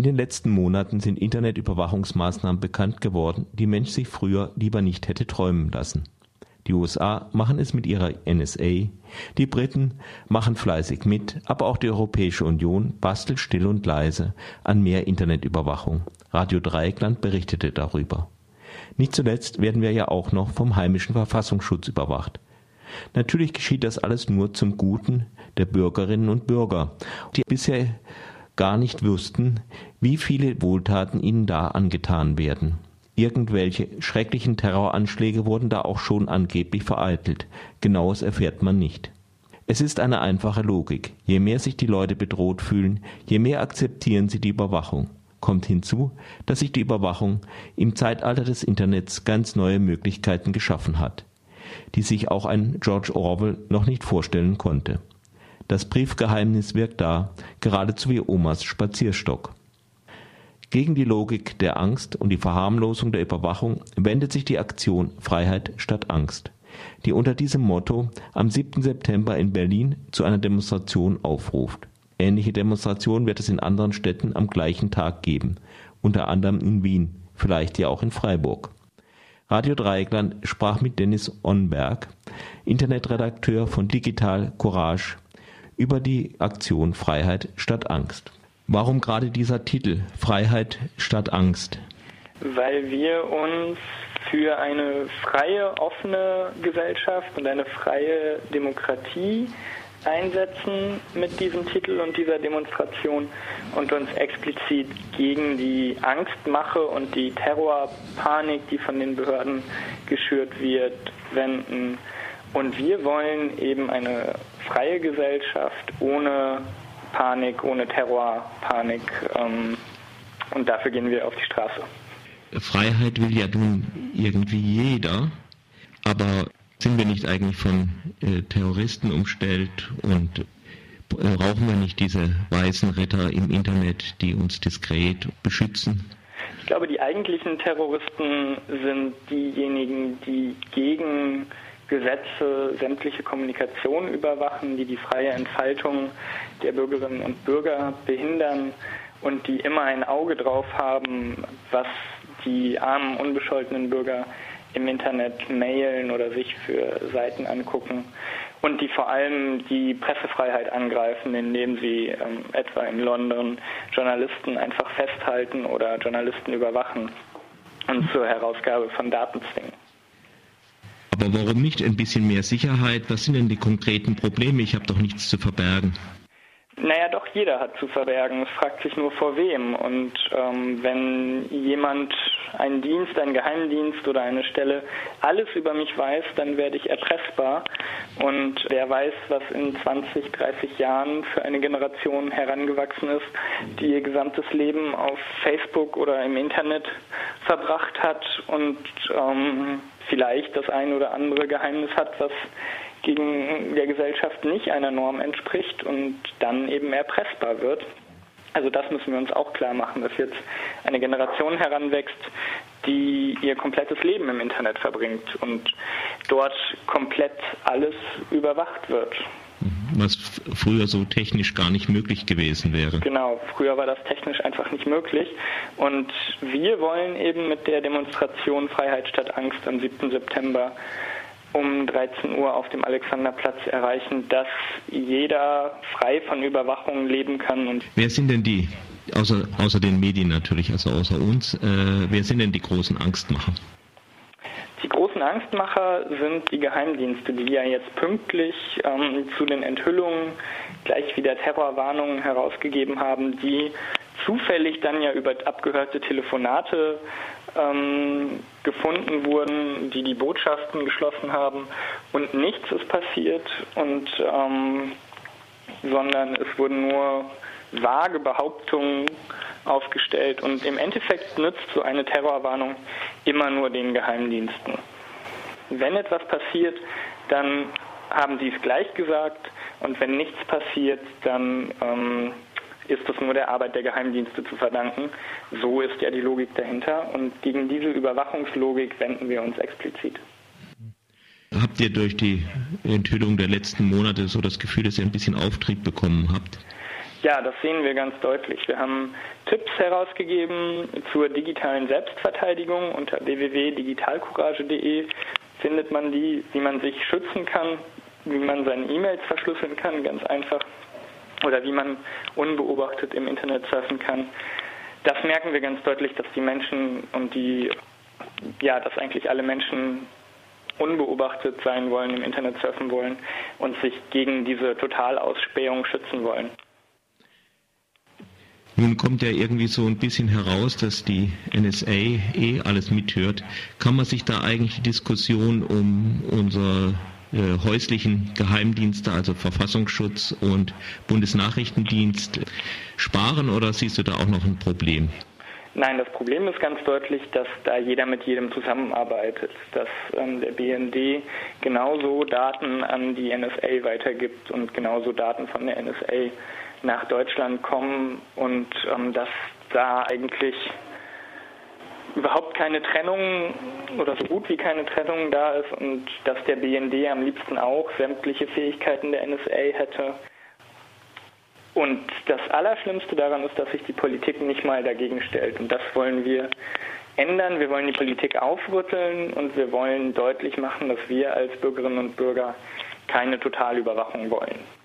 In den letzten Monaten sind Internetüberwachungsmaßnahmen bekannt geworden, die Mensch sich früher lieber nicht hätte träumen lassen. Die USA machen es mit ihrer NSA, die Briten machen fleißig mit, aber auch die Europäische Union bastelt still und leise an mehr Internetüberwachung. Radio Dreieckland berichtete darüber. Nicht zuletzt werden wir ja auch noch vom heimischen Verfassungsschutz überwacht. Natürlich geschieht das alles nur zum Guten der Bürgerinnen und Bürger, die bisher gar nicht wüssten, wie viele Wohltaten ihnen da angetan werden. Irgendwelche schrecklichen Terroranschläge wurden da auch schon angeblich vereitelt. Genaues erfährt man nicht. Es ist eine einfache Logik. Je mehr sich die Leute bedroht fühlen, je mehr akzeptieren sie die Überwachung. Kommt hinzu, dass sich die Überwachung im Zeitalter des Internets ganz neue Möglichkeiten geschaffen hat, die sich auch ein George Orwell noch nicht vorstellen konnte. Das Briefgeheimnis wirkt da, geradezu wie Omas Spazierstock. Gegen die Logik der Angst und die Verharmlosung der Überwachung wendet sich die Aktion Freiheit statt Angst, die unter diesem Motto am 7. September in Berlin zu einer Demonstration aufruft. Ähnliche Demonstrationen wird es in anderen Städten am gleichen Tag geben, unter anderem in Wien, vielleicht ja auch in Freiburg. Radio Dreieckland sprach mit Dennis Onberg, Internetredakteur von Digital Courage, über die Aktion Freiheit statt Angst. Warum gerade dieser Titel Freiheit statt Angst? Weil wir uns für eine freie, offene Gesellschaft und eine freie Demokratie einsetzen mit diesem Titel und dieser Demonstration und uns explizit gegen die Angstmache und die Terrorpanik, die von den Behörden geschürt wird, wenden. Und wir wollen eben eine freie Gesellschaft ohne Panik, ohne Terrorpanik. Ähm, und dafür gehen wir auf die Straße. Freiheit will ja nun irgendwie jeder, aber sind wir nicht eigentlich von äh, Terroristen umstellt und äh, brauchen wir nicht diese weißen Ritter im Internet, die uns diskret beschützen? Ich glaube, die eigentlichen Terroristen sind diejenigen, die gegen Gesetze sämtliche Kommunikation überwachen, die die freie Entfaltung der Bürgerinnen und Bürger behindern und die immer ein Auge drauf haben, was die armen, unbescholtenen Bürger im Internet mailen oder sich für Seiten angucken und die vor allem die Pressefreiheit angreifen, indem sie ähm, etwa in London Journalisten einfach festhalten oder Journalisten überwachen und zur Herausgabe von Daten zwingen. Aber warum nicht ein bisschen mehr Sicherheit? Was sind denn die konkreten Probleme? Ich habe doch nichts zu verbergen. Naja, doch jeder hat zu verbergen. Es fragt sich nur vor wem. Und ähm, wenn jemand einen Dienst, einen Geheimdienst oder eine Stelle alles über mich weiß, dann werde ich erpressbar. Und wer weiß, was in 20, 30 Jahren für eine Generation herangewachsen ist, die ihr gesamtes Leben auf Facebook oder im Internet verbracht hat und ähm, vielleicht das ein oder andere Geheimnis hat, was gegen der Gesellschaft nicht einer Norm entspricht und dann eben erpressbar wird. Also das müssen wir uns auch klar machen, dass jetzt eine Generation heranwächst, die ihr komplettes Leben im Internet verbringt und dort komplett alles überwacht wird. Was früher so technisch gar nicht möglich gewesen wäre. Genau, früher war das technisch einfach nicht möglich. Und wir wollen eben mit der Demonstration Freiheit statt Angst am 7. September um 13 Uhr auf dem Alexanderplatz erreichen, dass jeder frei von Überwachung leben kann. Und wer sind denn die, außer, außer den Medien natürlich, also außer uns, äh, wer sind denn die großen Angstmacher? Die großen Angstmacher sind die Geheimdienste, die ja jetzt pünktlich ähm, zu den Enthüllungen gleich wieder Terrorwarnungen herausgegeben haben, die zufällig dann ja über abgehörte Telefonate ähm, gefunden wurden, die die Botschaften geschlossen haben. Und nichts ist passiert und ähm, sondern es wurden nur vage Behauptungen aufgestellt und im Endeffekt nützt so eine Terrorwarnung immer nur den Geheimdiensten. Wenn etwas passiert, dann haben sie es gleich gesagt und wenn nichts passiert, dann ähm, ist es nur der Arbeit der Geheimdienste zu verdanken. So ist ja die Logik dahinter und gegen diese Überwachungslogik wenden wir uns explizit. Habt ihr durch die Enthüllung der letzten Monate so das Gefühl, dass ihr ein bisschen Auftrieb bekommen habt? Ja, das sehen wir ganz deutlich. Wir haben Tipps herausgegeben zur digitalen Selbstverteidigung unter www.digitalcourage.de findet man die, wie man sich schützen kann, wie man seine E-Mails verschlüsseln kann, ganz einfach, oder wie man unbeobachtet im Internet surfen kann. Das merken wir ganz deutlich, dass die Menschen und die, ja, dass eigentlich alle Menschen unbeobachtet sein wollen, im Internet surfen wollen und sich gegen diese Totalausspähung schützen wollen. Nun kommt ja irgendwie so ein bisschen heraus, dass die NSA eh alles mithört. Kann man sich da eigentlich die Diskussion um unsere äh, häuslichen Geheimdienste, also Verfassungsschutz und Bundesnachrichtendienst, sparen oder siehst du da auch noch ein Problem? Nein, das Problem ist ganz deutlich, dass da jeder mit jedem zusammenarbeitet, dass ähm, der BND genauso Daten an die NSA weitergibt und genauso Daten von der NSA nach Deutschland kommen und ähm, dass da eigentlich überhaupt keine Trennung oder so gut wie keine Trennung da ist und dass der BND am liebsten auch sämtliche Fähigkeiten der NSA hätte. Und das Allerschlimmste daran ist, dass sich die Politik nicht mal dagegen stellt. Und das wollen wir ändern. Wir wollen die Politik aufrütteln und wir wollen deutlich machen, dass wir als Bürgerinnen und Bürger keine Totalüberwachung wollen.